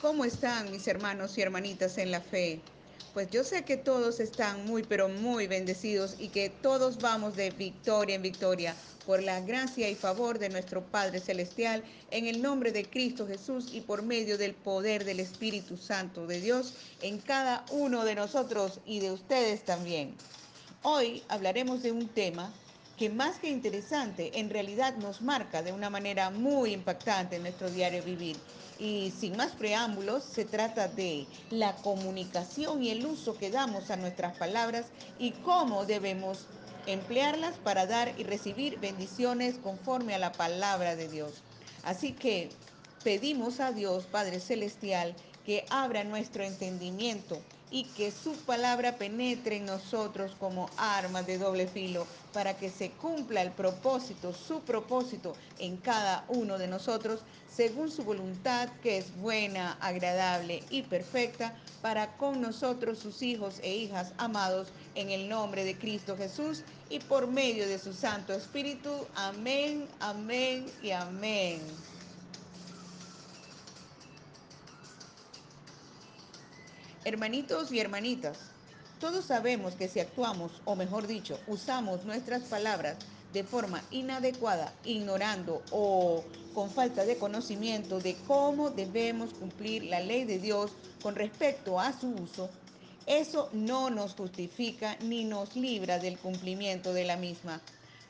¿Cómo están mis hermanos y hermanitas en la fe? Pues yo sé que todos están muy, pero muy bendecidos y que todos vamos de victoria en victoria por la gracia y favor de nuestro Padre Celestial, en el nombre de Cristo Jesús y por medio del poder del Espíritu Santo de Dios en cada uno de nosotros y de ustedes también. Hoy hablaremos de un tema que más que interesante, en realidad nos marca de una manera muy impactante en nuestro diario vivir. Y sin más preámbulos, se trata de la comunicación y el uso que damos a nuestras palabras y cómo debemos emplearlas para dar y recibir bendiciones conforme a la palabra de Dios. Así que pedimos a Dios Padre Celestial que abra nuestro entendimiento y que su palabra penetre en nosotros como arma de doble filo para que se cumpla el propósito, su propósito en cada uno de nosotros según su voluntad que es buena, agradable y perfecta para con nosotros sus hijos e hijas amados en el nombre de Cristo Jesús y por medio de su Santo Espíritu. Amén, amén y amén. Hermanitos y hermanitas, todos sabemos que si actuamos, o mejor dicho, usamos nuestras palabras de forma inadecuada, ignorando o con falta de conocimiento de cómo debemos cumplir la ley de Dios con respecto a su uso, eso no nos justifica ni nos libra del cumplimiento de la misma.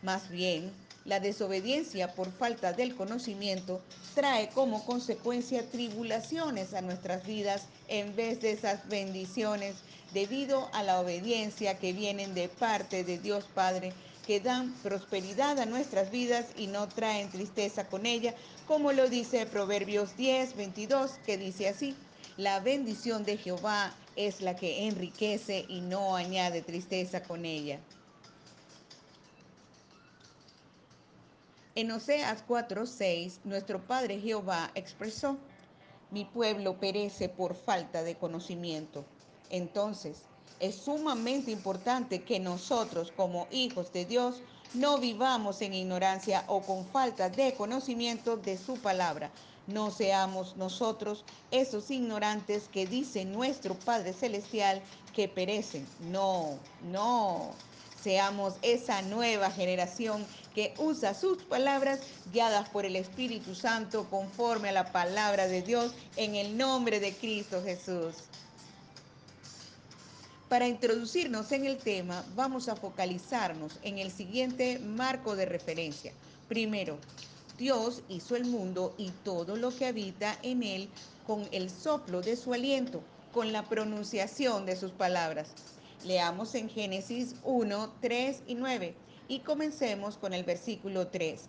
Más bien, la desobediencia por falta del conocimiento trae como consecuencia tribulaciones a nuestras vidas en vez de esas bendiciones debido a la obediencia que vienen de parte de Dios Padre, que dan prosperidad a nuestras vidas y no traen tristeza con ella, como lo dice Proverbios 10, 22, que dice así. La bendición de Jehová es la que enriquece y no añade tristeza con ella. En Oseas 4:6, nuestro Padre Jehová expresó, mi pueblo perece por falta de conocimiento. Entonces, es sumamente importante que nosotros como hijos de Dios no vivamos en ignorancia o con falta de conocimiento de su palabra. No seamos nosotros esos ignorantes que dice nuestro Padre Celestial que perecen. No, no seamos esa nueva generación que usa sus palabras guiadas por el Espíritu Santo conforme a la palabra de Dios en el nombre de Cristo Jesús. Para introducirnos en el tema, vamos a focalizarnos en el siguiente marco de referencia. Primero, Dios hizo el mundo y todo lo que habita en él con el soplo de su aliento, con la pronunciación de sus palabras. Leamos en Génesis 1, 3 y 9 y comencemos con el versículo 3.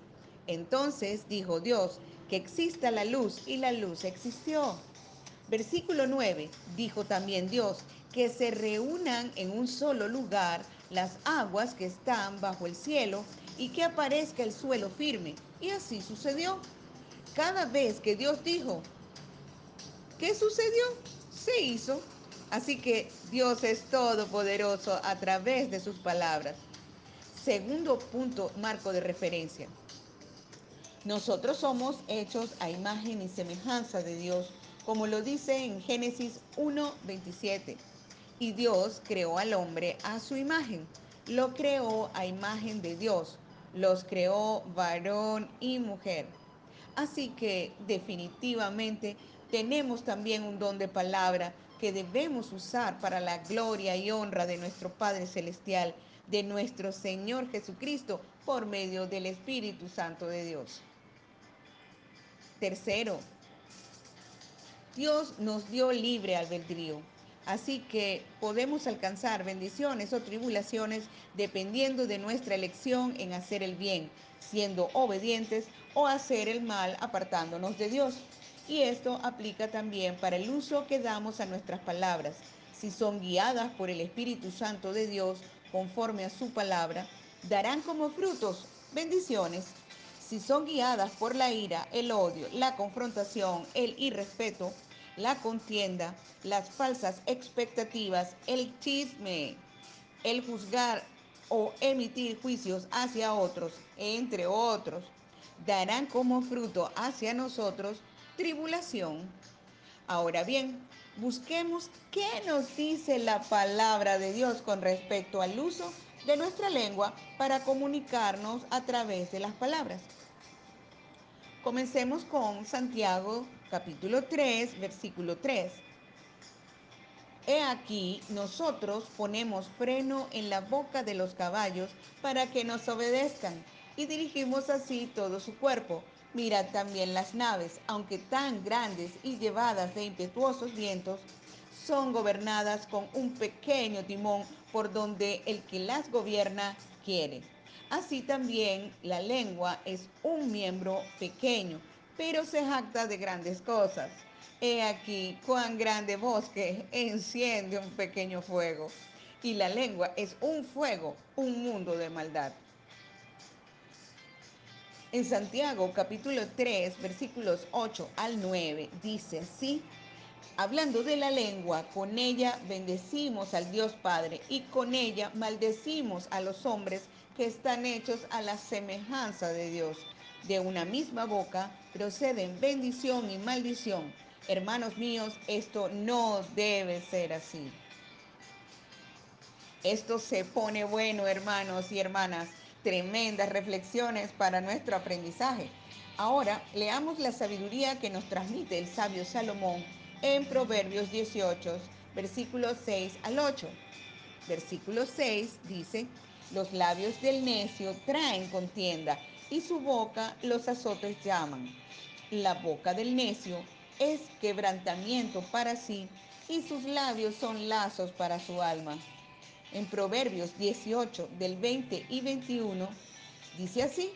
Entonces dijo Dios, que exista la luz y la luz existió. Versículo 9. Dijo también Dios, que se reúnan en un solo lugar las aguas que están bajo el cielo y que aparezca el suelo firme. Y así sucedió. Cada vez que Dios dijo, ¿qué sucedió? Se hizo. Así que Dios es todopoderoso a través de sus palabras. Segundo punto, marco de referencia. Nosotros somos hechos a imagen y semejanza de Dios, como lo dice en Génesis 1:27. Y Dios creó al hombre a su imagen. Lo creó a imagen de Dios. Los creó varón y mujer. Así que definitivamente tenemos también un don de palabra que debemos usar para la gloria y honra de nuestro Padre Celestial, de nuestro Señor Jesucristo, por medio del Espíritu Santo de Dios. Tercero, Dios nos dio libre albedrío. Así que podemos alcanzar bendiciones o tribulaciones dependiendo de nuestra elección en hacer el bien, siendo obedientes o hacer el mal apartándonos de Dios. Y esto aplica también para el uso que damos a nuestras palabras. Si son guiadas por el Espíritu Santo de Dios conforme a su palabra, darán como frutos bendiciones. Si son guiadas por la ira, el odio, la confrontación, el irrespeto, la contienda, las falsas expectativas, el chisme, el juzgar o emitir juicios hacia otros, entre otros, darán como fruto hacia nosotros tribulación. Ahora bien, busquemos qué nos dice la palabra de Dios con respecto al uso de nuestra lengua para comunicarnos a través de las palabras. Comencemos con Santiago capítulo 3, versículo 3. He aquí, nosotros ponemos freno en la boca de los caballos para que nos obedezcan y dirigimos así todo su cuerpo. Mirad también las naves, aunque tan grandes y llevadas de impetuosos vientos, son gobernadas con un pequeño timón por donde el que las gobierna quiere. Así también la lengua es un miembro pequeño, pero se jacta de grandes cosas. He aquí cuán grande bosque enciende un pequeño fuego. Y la lengua es un fuego, un mundo de maldad. En Santiago capítulo 3 versículos 8 al 9 dice así, hablando de la lengua, con ella bendecimos al Dios Padre y con ella maldecimos a los hombres que están hechos a la semejanza de Dios. De una misma boca proceden bendición y maldición. Hermanos míos, esto no debe ser así. Esto se pone bueno, hermanos y hermanas. Tremendas reflexiones para nuestro aprendizaje. Ahora leamos la sabiduría que nos transmite el sabio Salomón en Proverbios 18, versículos 6 al 8. Versículo 6 dice, los labios del necio traen contienda y su boca los azotes llaman. La boca del necio es quebrantamiento para sí y sus labios son lazos para su alma. En Proverbios 18 del 20 y 21 dice así,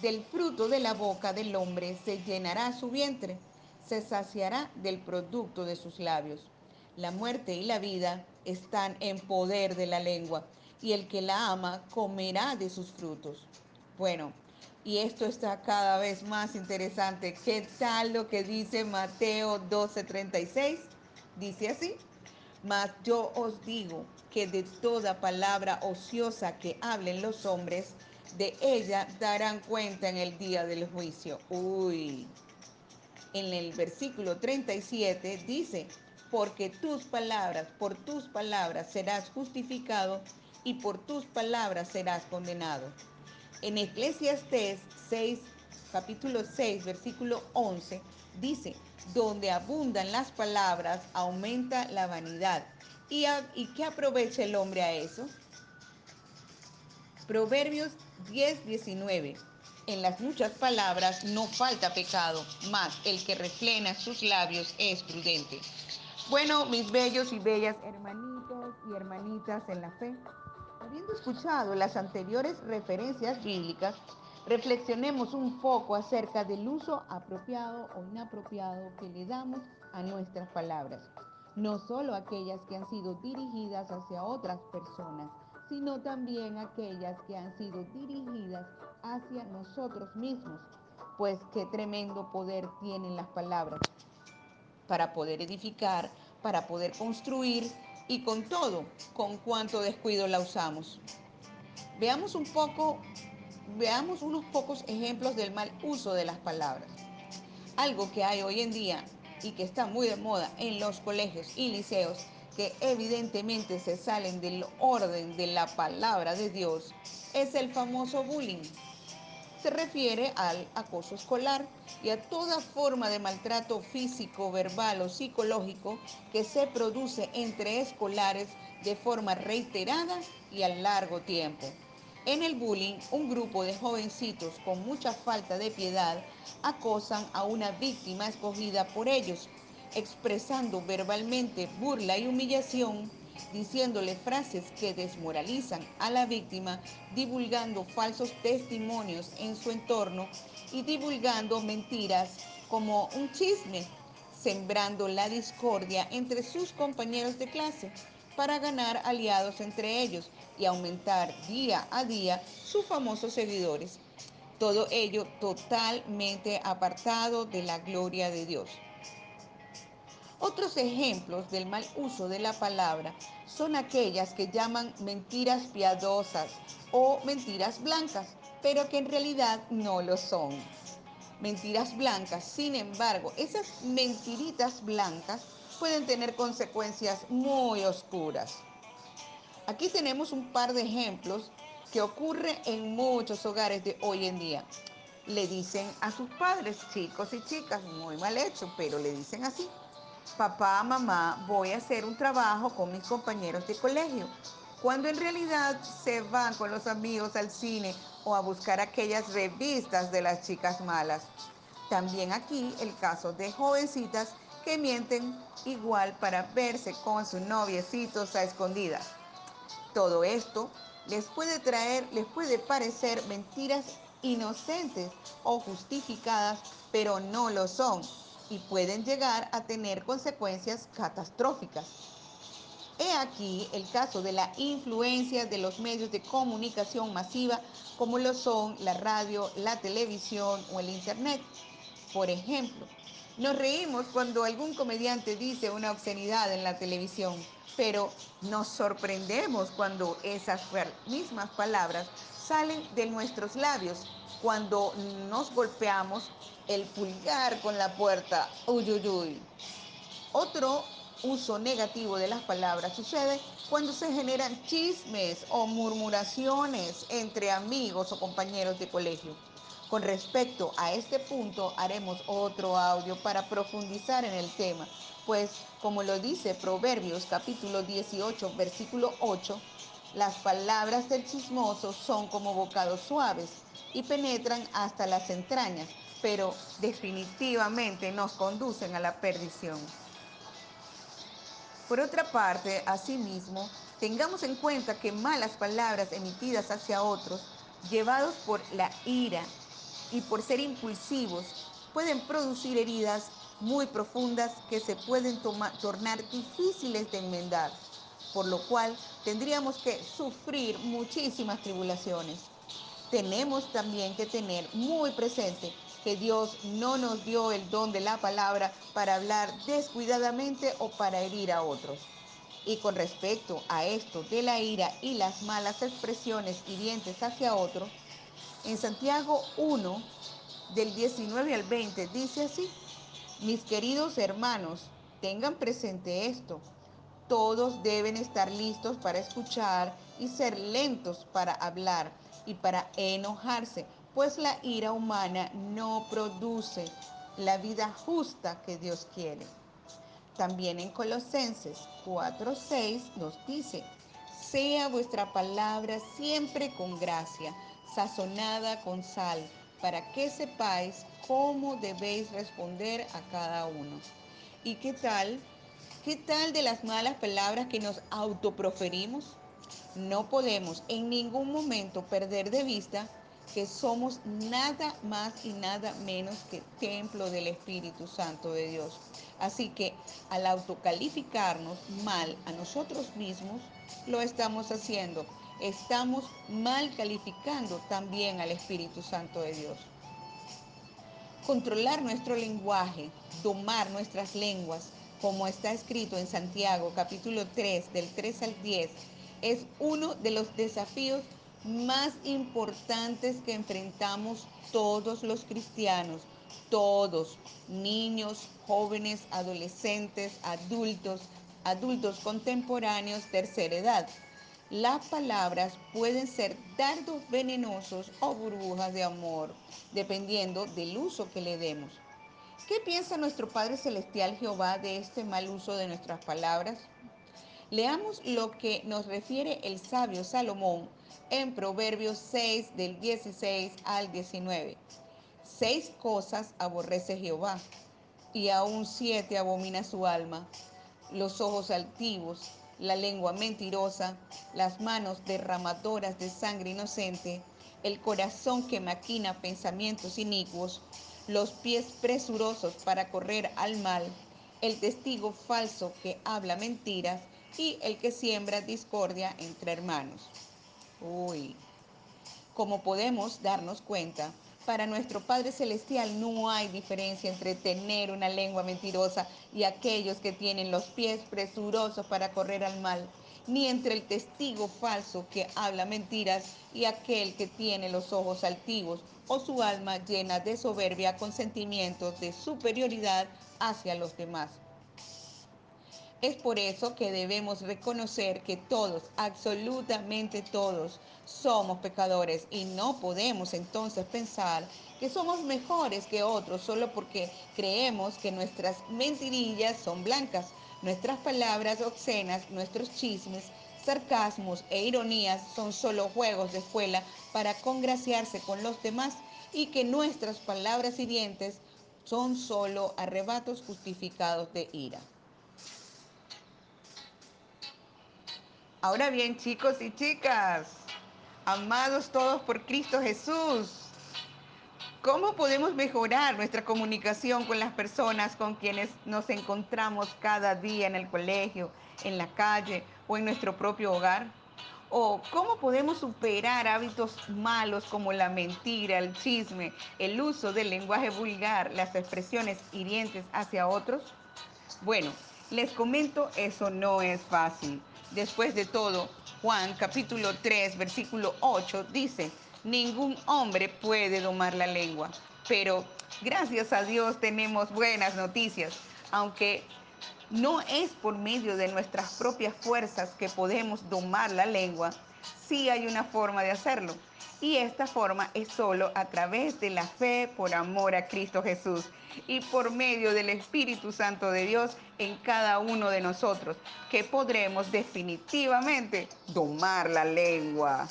del fruto de la boca del hombre se llenará su vientre, se saciará del producto de sus labios. La muerte y la vida están en poder de la lengua, y el que la ama comerá de sus frutos. Bueno, y esto está cada vez más interesante. ¿Qué tal lo que dice Mateo 12:36? Dice así, mas yo os digo que de toda palabra ociosa que hablen los hombres, de ella darán cuenta en el día del juicio. Uy. En el versículo 37 dice, porque tus palabras, por tus palabras serás justificado y por tus palabras serás condenado. En Eclesiastes 6, capítulo 6, versículo 11, dice, donde abundan las palabras, aumenta la vanidad. ¿Y, a, ¿Y qué aprovecha el hombre a eso? Proverbios 10, 19. En las muchas palabras no falta pecado, mas el que refrena sus labios es prudente. Bueno, mis bellos y bellas hermanitos y hermanitas en la fe, habiendo escuchado las anteriores referencias bíblicas, reflexionemos un poco acerca del uso apropiado o inapropiado que le damos a nuestras palabras, no solo aquellas que han sido dirigidas hacia otras personas, sino también aquellas que han sido dirigidas hacia nosotros mismos, pues qué tremendo poder tienen las palabras para poder edificar, para poder construir y con todo, con cuánto descuido la usamos. Veamos un poco, veamos unos pocos ejemplos del mal uso de las palabras. Algo que hay hoy en día y que está muy de moda en los colegios y liceos, que evidentemente se salen del orden de la palabra de Dios, es el famoso bullying se refiere al acoso escolar y a toda forma de maltrato físico, verbal o psicológico que se produce entre escolares de forma reiterada y a largo tiempo. En el bullying, un grupo de jovencitos con mucha falta de piedad acosan a una víctima escogida por ellos, expresando verbalmente burla y humillación diciéndole frases que desmoralizan a la víctima, divulgando falsos testimonios en su entorno y divulgando mentiras como un chisme, sembrando la discordia entre sus compañeros de clase para ganar aliados entre ellos y aumentar día a día sus famosos seguidores. Todo ello totalmente apartado de la gloria de Dios. Otros ejemplos del mal uso de la palabra son aquellas que llaman mentiras piadosas o mentiras blancas, pero que en realidad no lo son. mentiras blancas. Sin embargo, esas mentiritas blancas pueden tener consecuencias muy oscuras. Aquí tenemos un par de ejemplos que ocurre en muchos hogares de hoy en día. Le dicen a sus padres, chicos y chicas, muy mal hecho, pero le dicen así. Papá, mamá, voy a hacer un trabajo con mis compañeros de colegio. Cuando en realidad se van con los amigos al cine o a buscar aquellas revistas de las chicas malas. También aquí el caso de jovencitas que mienten igual para verse con sus noviecitos a escondidas. Todo esto les puede traer, les puede parecer mentiras inocentes o justificadas, pero no lo son y pueden llegar a tener consecuencias catastróficas. He aquí el caso de la influencia de los medios de comunicación masiva como lo son la radio, la televisión o el internet. Por ejemplo, nos reímos cuando algún comediante dice una obscenidad en la televisión, pero nos sorprendemos cuando esas mismas palabras salen de nuestros labios, cuando nos golpeamos el pulgar con la puerta. Uy, uy, uy. Otro uso negativo de las palabras sucede cuando se generan chismes o murmuraciones entre amigos o compañeros de colegio. Con respecto a este punto haremos otro audio para profundizar en el tema, pues como lo dice Proverbios capítulo 18 versículo 8, las palabras del chismoso son como bocados suaves y penetran hasta las entrañas, pero definitivamente nos conducen a la perdición. Por otra parte, asimismo, tengamos en cuenta que malas palabras emitidas hacia otros, llevados por la ira y por ser impulsivos, pueden producir heridas muy profundas que se pueden tornar difíciles de enmendar, por lo cual tendríamos que sufrir muchísimas tribulaciones. Tenemos también que tener muy presente que Dios no nos dio el don de la palabra para hablar descuidadamente o para herir a otros. Y con respecto a esto de la ira y las malas expresiones hirientes hacia otros, en Santiago 1, del 19 al 20, dice así, mis queridos hermanos, tengan presente esto. Todos deben estar listos para escuchar y ser lentos para hablar y para enojarse, pues la ira humana no produce la vida justa que Dios quiere. También en Colosenses 4:6 nos dice, sea vuestra palabra siempre con gracia, sazonada con sal, para que sepáis cómo debéis responder a cada uno. ¿Y qué tal? ¿Qué tal de las malas palabras que nos autoproferimos? No podemos en ningún momento perder de vista que somos nada más y nada menos que templo del Espíritu Santo de Dios. Así que al autocalificarnos mal a nosotros mismos, lo estamos haciendo. Estamos mal calificando también al Espíritu Santo de Dios. Controlar nuestro lenguaje, domar nuestras lenguas, como está escrito en Santiago capítulo 3 del 3 al 10, es uno de los desafíos más importantes que enfrentamos todos los cristianos, todos, niños, jóvenes, adolescentes, adultos, adultos contemporáneos, tercera edad. Las palabras pueden ser dardos venenosos o burbujas de amor, dependiendo del uso que le demos. ¿Qué piensa nuestro Padre Celestial Jehová de este mal uso de nuestras palabras? Leamos lo que nos refiere el sabio Salomón en Proverbios 6 del 16 al 19. Seis cosas aborrece Jehová y aún siete abomina su alma. Los ojos altivos, la lengua mentirosa, las manos derramadoras de sangre inocente, el corazón que maquina pensamientos inicuos, los pies presurosos para correr al mal, el testigo falso que habla mentiras y el que siembra discordia entre hermanos. Uy, como podemos darnos cuenta, para nuestro Padre Celestial no hay diferencia entre tener una lengua mentirosa y aquellos que tienen los pies presurosos para correr al mal. ni entre el testigo falso que habla mentiras y aquel que tiene los ojos altivos o su alma llena de soberbia con sentimientos de superioridad hacia los demás. Es por eso que debemos reconocer que todos, absolutamente todos, somos pecadores y no podemos entonces pensar que somos mejores que otros solo porque creemos que nuestras mentirillas son blancas, nuestras palabras obscenas, nuestros chismes, sarcasmos e ironías son solo juegos de escuela para congraciarse con los demás y que nuestras palabras hirientes son solo arrebatos justificados de ira. Ahora bien, chicos y chicas, amados todos por Cristo Jesús, ¿cómo podemos mejorar nuestra comunicación con las personas con quienes nos encontramos cada día en el colegio, en la calle o en nuestro propio hogar? ¿O cómo podemos superar hábitos malos como la mentira, el chisme, el uso del lenguaje vulgar, las expresiones hirientes hacia otros? Bueno, les comento, eso no es fácil. Después de todo, Juan capítulo 3, versículo 8 dice, ningún hombre puede domar la lengua, pero gracias a Dios tenemos buenas noticias, aunque no es por medio de nuestras propias fuerzas que podemos domar la lengua, sí hay una forma de hacerlo. Y esta forma es solo a través de la fe por amor a Cristo Jesús y por medio del Espíritu Santo de Dios en cada uno de nosotros, que podremos definitivamente domar la lengua.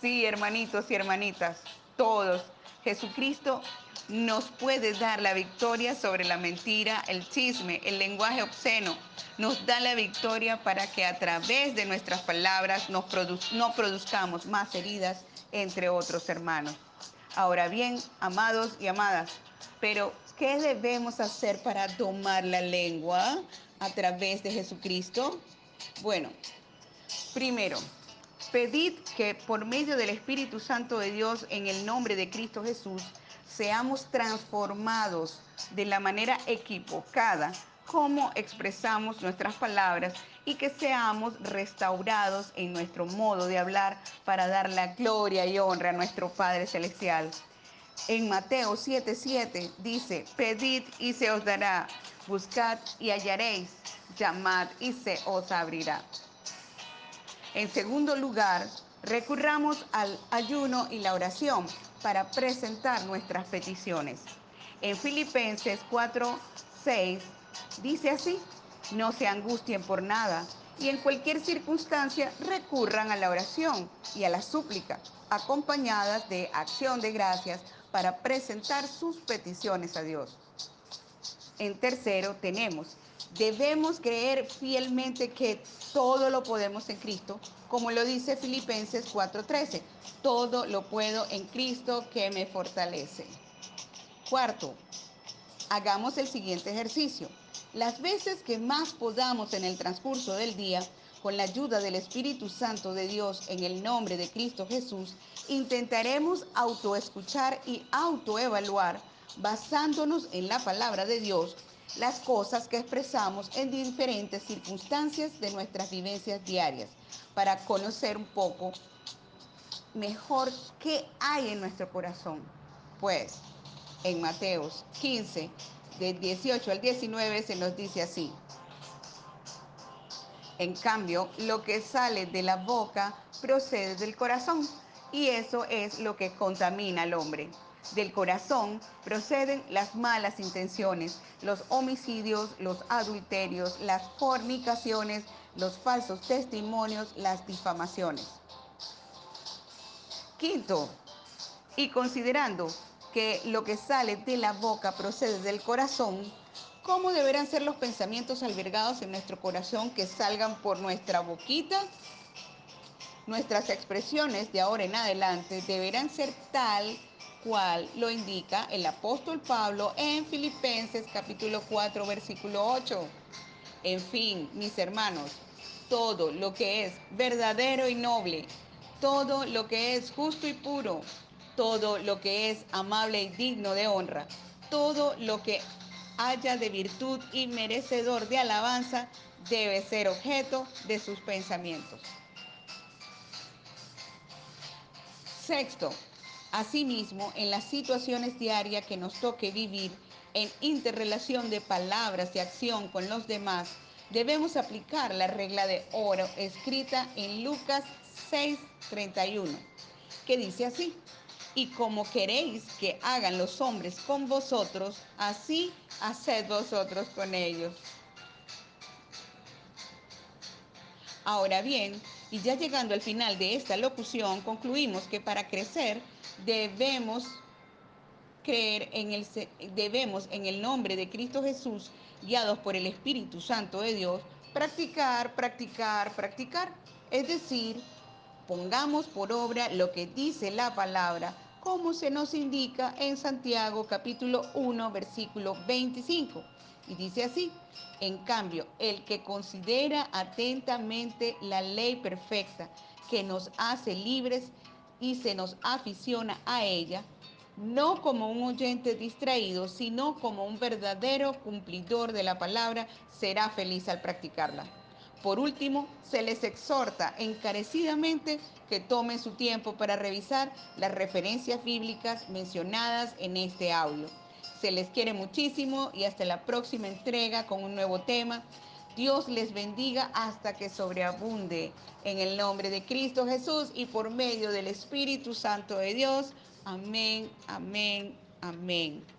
Sí, hermanitos y hermanitas, todos, Jesucristo nos puede dar la victoria sobre la mentira, el chisme, el lenguaje obsceno. Nos da la victoria para que a través de nuestras palabras no produzcamos más heridas entre otros hermanos. Ahora bien, amados y amadas, pero ¿qué debemos hacer para domar la lengua a través de Jesucristo? Bueno, primero, pedid que por medio del Espíritu Santo de Dios en el nombre de Cristo Jesús seamos transformados de la manera equivocada cómo expresamos nuestras palabras y que seamos restaurados en nuestro modo de hablar para dar la gloria y honra a nuestro Padre Celestial. En Mateo 7:7 dice, pedid y se os dará, buscad y hallaréis, llamad y se os abrirá. En segundo lugar, recurramos al ayuno y la oración para presentar nuestras peticiones. En Filipenses 4:6 dice así, no se angustien por nada y en cualquier circunstancia recurran a la oración y a la súplica, acompañadas de acción de gracias para presentar sus peticiones a Dios. En tercero tenemos, debemos creer fielmente que todo lo podemos en Cristo, como lo dice Filipenses 4:13, todo lo puedo en Cristo que me fortalece. Cuarto, hagamos el siguiente ejercicio. Las veces que más podamos en el transcurso del día, con la ayuda del Espíritu Santo de Dios en el nombre de Cristo Jesús, intentaremos autoescuchar y autoevaluar, basándonos en la palabra de Dios, las cosas que expresamos en diferentes circunstancias de nuestras vivencias diarias, para conocer un poco mejor qué hay en nuestro corazón. Pues en Mateos 15, del 18 al 19 se nos dice así. En cambio, lo que sale de la boca procede del corazón y eso es lo que contamina al hombre. Del corazón proceden las malas intenciones, los homicidios, los adulterios, las fornicaciones, los falsos testimonios, las difamaciones. Quinto, y considerando que lo que sale de la boca procede del corazón, ¿cómo deberán ser los pensamientos albergados en nuestro corazón que salgan por nuestra boquita? Nuestras expresiones de ahora en adelante deberán ser tal cual lo indica el apóstol Pablo en Filipenses capítulo 4 versículo 8. En fin, mis hermanos, todo lo que es verdadero y noble, todo lo que es justo y puro, todo lo que es amable y digno de honra, todo lo que haya de virtud y merecedor de alabanza, debe ser objeto de sus pensamientos. Sexto, asimismo, en las situaciones diarias que nos toque vivir en interrelación de palabras y acción con los demás, debemos aplicar la regla de oro escrita en Lucas 6:31, que dice así, y como queréis que hagan los hombres con vosotros, así haced vosotros con ellos. Ahora bien, y ya llegando al final de esta locución, concluimos que para crecer debemos creer en el debemos en el nombre de Cristo Jesús, guiados por el Espíritu Santo de Dios, practicar, practicar, practicar, es decir, pongamos por obra lo que dice la palabra, como se nos indica en Santiago capítulo 1, versículo 25. Y dice así, en cambio, el que considera atentamente la ley perfecta que nos hace libres y se nos aficiona a ella, no como un oyente distraído, sino como un verdadero cumplidor de la palabra, será feliz al practicarla. Por último, se les exhorta encarecidamente que tomen su tiempo para revisar las referencias bíblicas mencionadas en este audio. Se les quiere muchísimo y hasta la próxima entrega con un nuevo tema. Dios les bendiga hasta que sobreabunde. En el nombre de Cristo Jesús y por medio del Espíritu Santo de Dios. Amén, amén, amén.